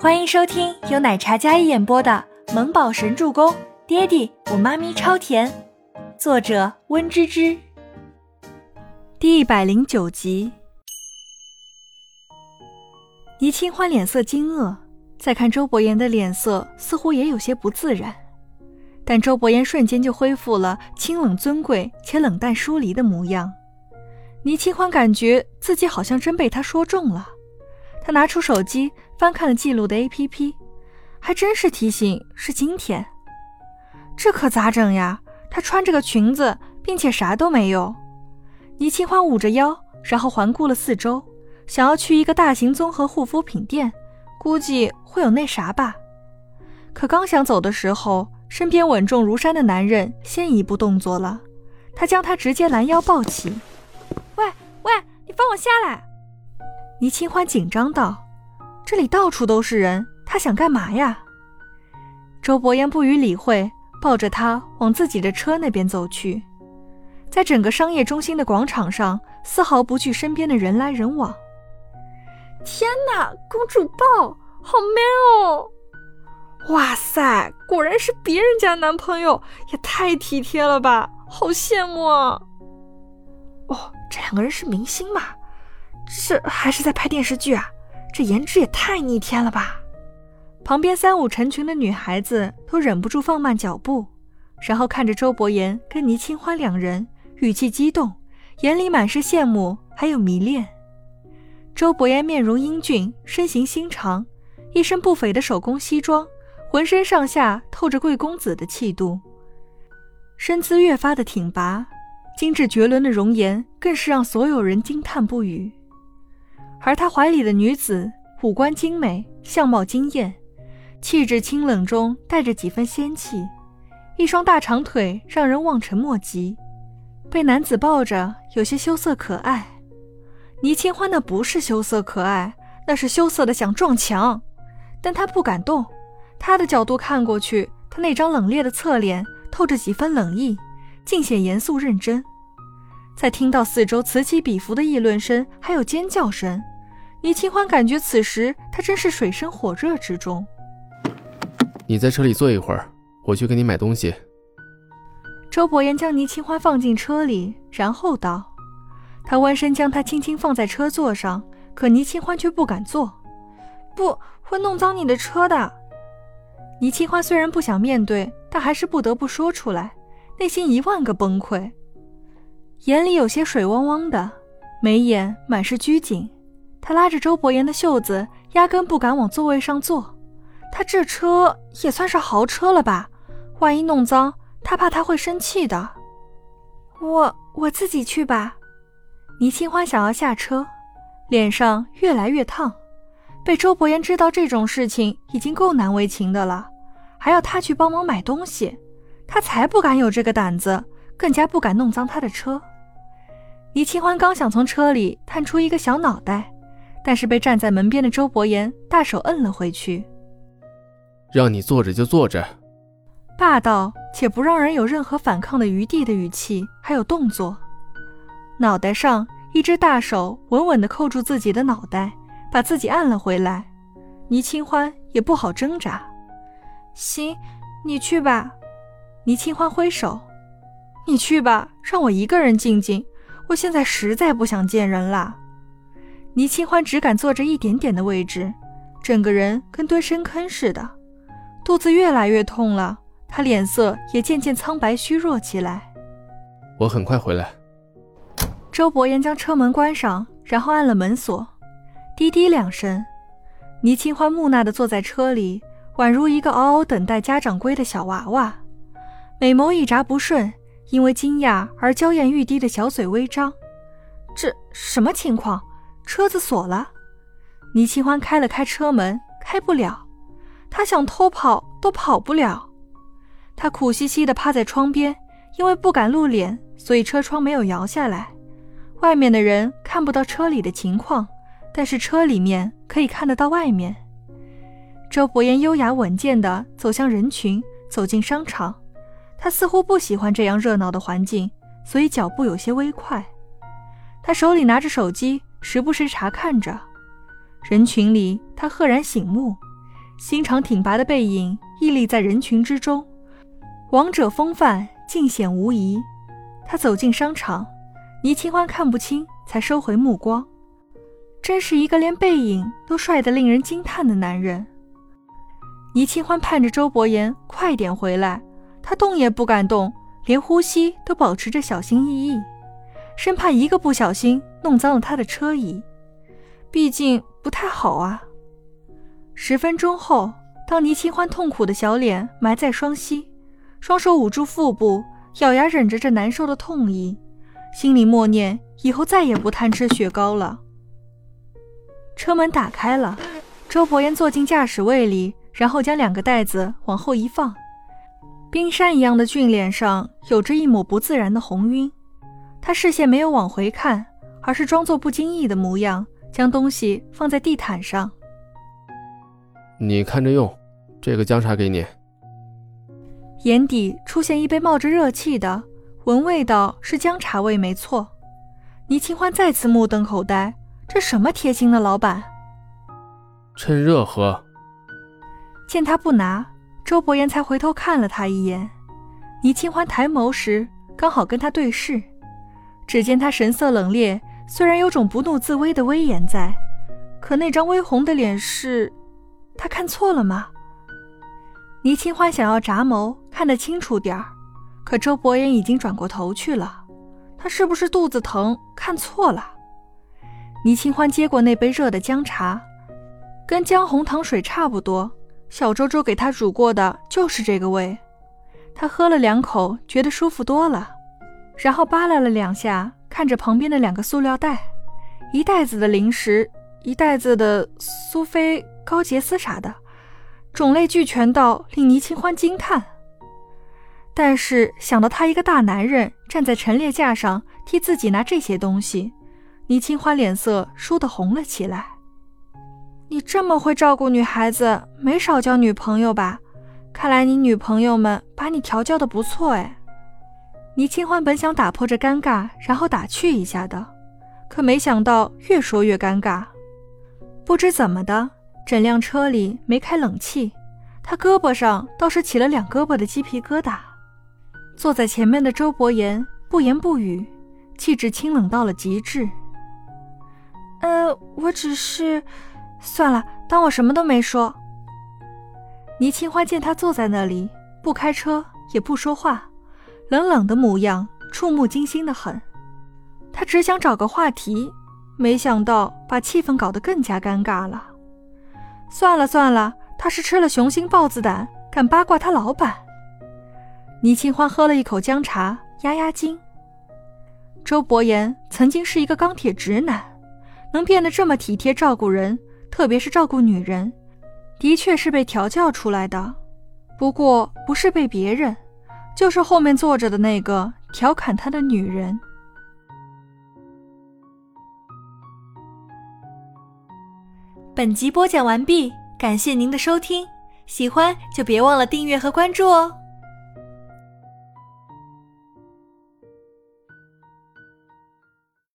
欢迎收听由奶茶嘉一演播的《萌宝神助攻》，爹地我妈咪超甜，作者温芝芝。第一百零九集。倪清欢脸色惊愕，再看周伯言的脸色，似乎也有些不自然。但周伯言瞬间就恢复了清冷尊贵且冷淡疏离的模样。倪清欢感觉自己好像真被他说中了。他拿出手机翻看了记录的 APP，还真是提醒是今天。这可咋整呀？她穿着个裙子，并且啥都没有。倪清欢捂着腰，然后环顾了四周，想要去一个大型综合护肤品店，估计会有那啥吧。可刚想走的时候，身边稳重如山的男人先一步动作了，他将她直接拦腰抱起。喂喂，你放我下来！倪清欢紧张道：“这里到处都是人，他想干嘛呀？”周伯言不予理会，抱着她往自己的车那边走去。在整个商业中心的广场上，丝毫不惧身边的人来人往。天哪，公主抱，好 man 哦！哇塞，果然是别人家男朋友，也太体贴了吧，好羡慕啊！哦，这两个人是明星吗？这还是在拍电视剧啊！这颜值也太逆天了吧！旁边三五成群的女孩子都忍不住放慢脚步，然后看着周伯言跟倪清欢两人，语气激动，眼里满是羡慕还有迷恋。周伯言面容英俊，身形修长，一身不菲的手工西装，浑身上下透着贵公子的气度，身姿越发的挺拔，精致绝伦的容颜更是让所有人惊叹不语。而他怀里的女子五官精美，相貌惊艳，气质清冷中带着几分仙气，一双大长腿让人望尘莫及。被男子抱着，有些羞涩可爱。倪清欢那不是羞涩可爱，那是羞涩的想撞墙，但他不敢动。他的角度看过去，他那张冷冽的侧脸透着几分冷意，尽显严肃认真。在听到四周此起彼伏的议论声，还有尖叫声，倪清欢感觉此时他真是水深火热之中。你在车里坐一会儿，我去给你买东西。周伯言将倪清欢放进车里，然后道：“他弯身将她轻轻放在车座上，可倪清欢却不敢坐，不会弄脏你的车的。”倪清欢虽然不想面对，但还是不得不说出来，内心一万个崩溃。眼里有些水汪汪的，眉眼满是拘谨。他拉着周伯言的袖子，压根不敢往座位上坐。他这车也算是豪车了吧？万一弄脏，他怕他会生气的。我我自己去吧。倪清欢想要下车，脸上越来越烫。被周伯言知道这种事情已经够难为情的了，还要他去帮忙买东西，他才不敢有这个胆子。更加不敢弄脏他的车。倪清欢刚想从车里探出一个小脑袋，但是被站在门边的周伯言大手摁了回去。让你坐着就坐着，霸道且不让人有任何反抗的余地的语气，还有动作。脑袋上一只大手稳稳地扣住自己的脑袋，把自己按了回来。倪清欢也不好挣扎。行，你去吧。倪清欢挥手。你去吧，让我一个人静静。我现在实在不想见人了。倪清欢只敢坐着一点点的位置，整个人跟蹲深坑似的，肚子越来越痛了。她脸色也渐渐苍白虚弱起来。我很快回来。周伯言将车门关上，然后按了门锁，滴滴两声。倪清欢木讷地坐在车里，宛如一个嗷嗷等待家长归的小娃娃，美眸一眨不顺。因为惊讶而娇艳欲滴的小嘴微张，这什么情况？车子锁了，倪清欢开了开车门，开不了。他想偷跑都跑不了。他苦兮兮地趴在窗边，因为不敢露脸，所以车窗没有摇下来。外面的人看不到车里的情况，但是车里面可以看得到外面。周伯言优雅稳健地走向人群，走进商场。他似乎不喜欢这样热闹的环境，所以脚步有些微快。他手里拿着手机，时不时查看着人群里。他赫然醒目，心肠挺拔的背影屹立在人群之中，王者风范尽显无疑。他走进商场，倪清欢看不清，才收回目光。真是一个连背影都帅得令人惊叹的男人。倪清欢盼着周伯言快点回来，他动也不敢动，连呼吸都保持着小心翼翼，生怕一个不小心弄脏了他的车椅。毕竟不太好啊。十分钟后，当倪清欢痛苦的小脸埋在双膝，双手捂住腹部，咬牙忍着这难受的痛意，心里默念以后再也不贪吃雪糕了。车门打开了，周伯言坐进驾驶位里，然后将两个袋子往后一放，冰山一样的俊脸上有着一抹不自然的红晕。他视线没有往回看，而是装作不经意的模样，将东西放在地毯上。你看着用，这个姜茶给你。眼底出现一杯冒着热气的，闻味道是姜茶味，没错。倪清欢再次目瞪口呆，这什么贴心的老板？趁热喝。见他不拿，周伯言才回头看了他一眼。倪清欢抬眸时，刚好跟他对视，只见他神色冷冽，虽然有种不怒自威的威严在，可那张微红的脸是……他看错了吗？倪清欢想要眨眸看得清楚点儿，可周伯言已经转过头去了。他是不是肚子疼看错了？倪清欢接过那杯热的姜茶，跟姜红糖水差不多，小周周给他煮过的就是这个味。他喝了两口，觉得舒服多了，然后扒拉了两下，看着旁边的两个塑料袋，一袋子的零食，一袋子的苏菲。高洁丝啥的，种类俱全到令倪清欢惊叹。但是想到他一个大男人站在陈列架上替自己拿这些东西，倪清欢脸色倏地红了起来。你这么会照顾女孩子，没少交女朋友吧？看来你女朋友们把你调教的不错哎。倪清欢本想打破这尴尬，然后打趣一下的，可没想到越说越尴尬。不知怎么的。整辆车里没开冷气，他胳膊上倒是起了两胳膊的鸡皮疙瘩。坐在前面的周伯言不言不语，气质清冷到了极致。呃，我只是……算了，当我什么都没说。倪清欢见他坐在那里，不开车也不说话，冷冷的模样，触目惊心的很。他只想找个话题，没想到把气氛搞得更加尴尬了。算了算了，他是吃了雄心豹子胆，敢八卦他老板。倪清欢喝了一口姜茶，压压惊。周伯言曾经是一个钢铁直男，能变得这么体贴照顾人，特别是照顾女人，的确是被调教出来的。不过不是被别人，就是后面坐着的那个调侃他的女人。本集播讲完毕，感谢您的收听，喜欢就别忘了订阅和关注哦。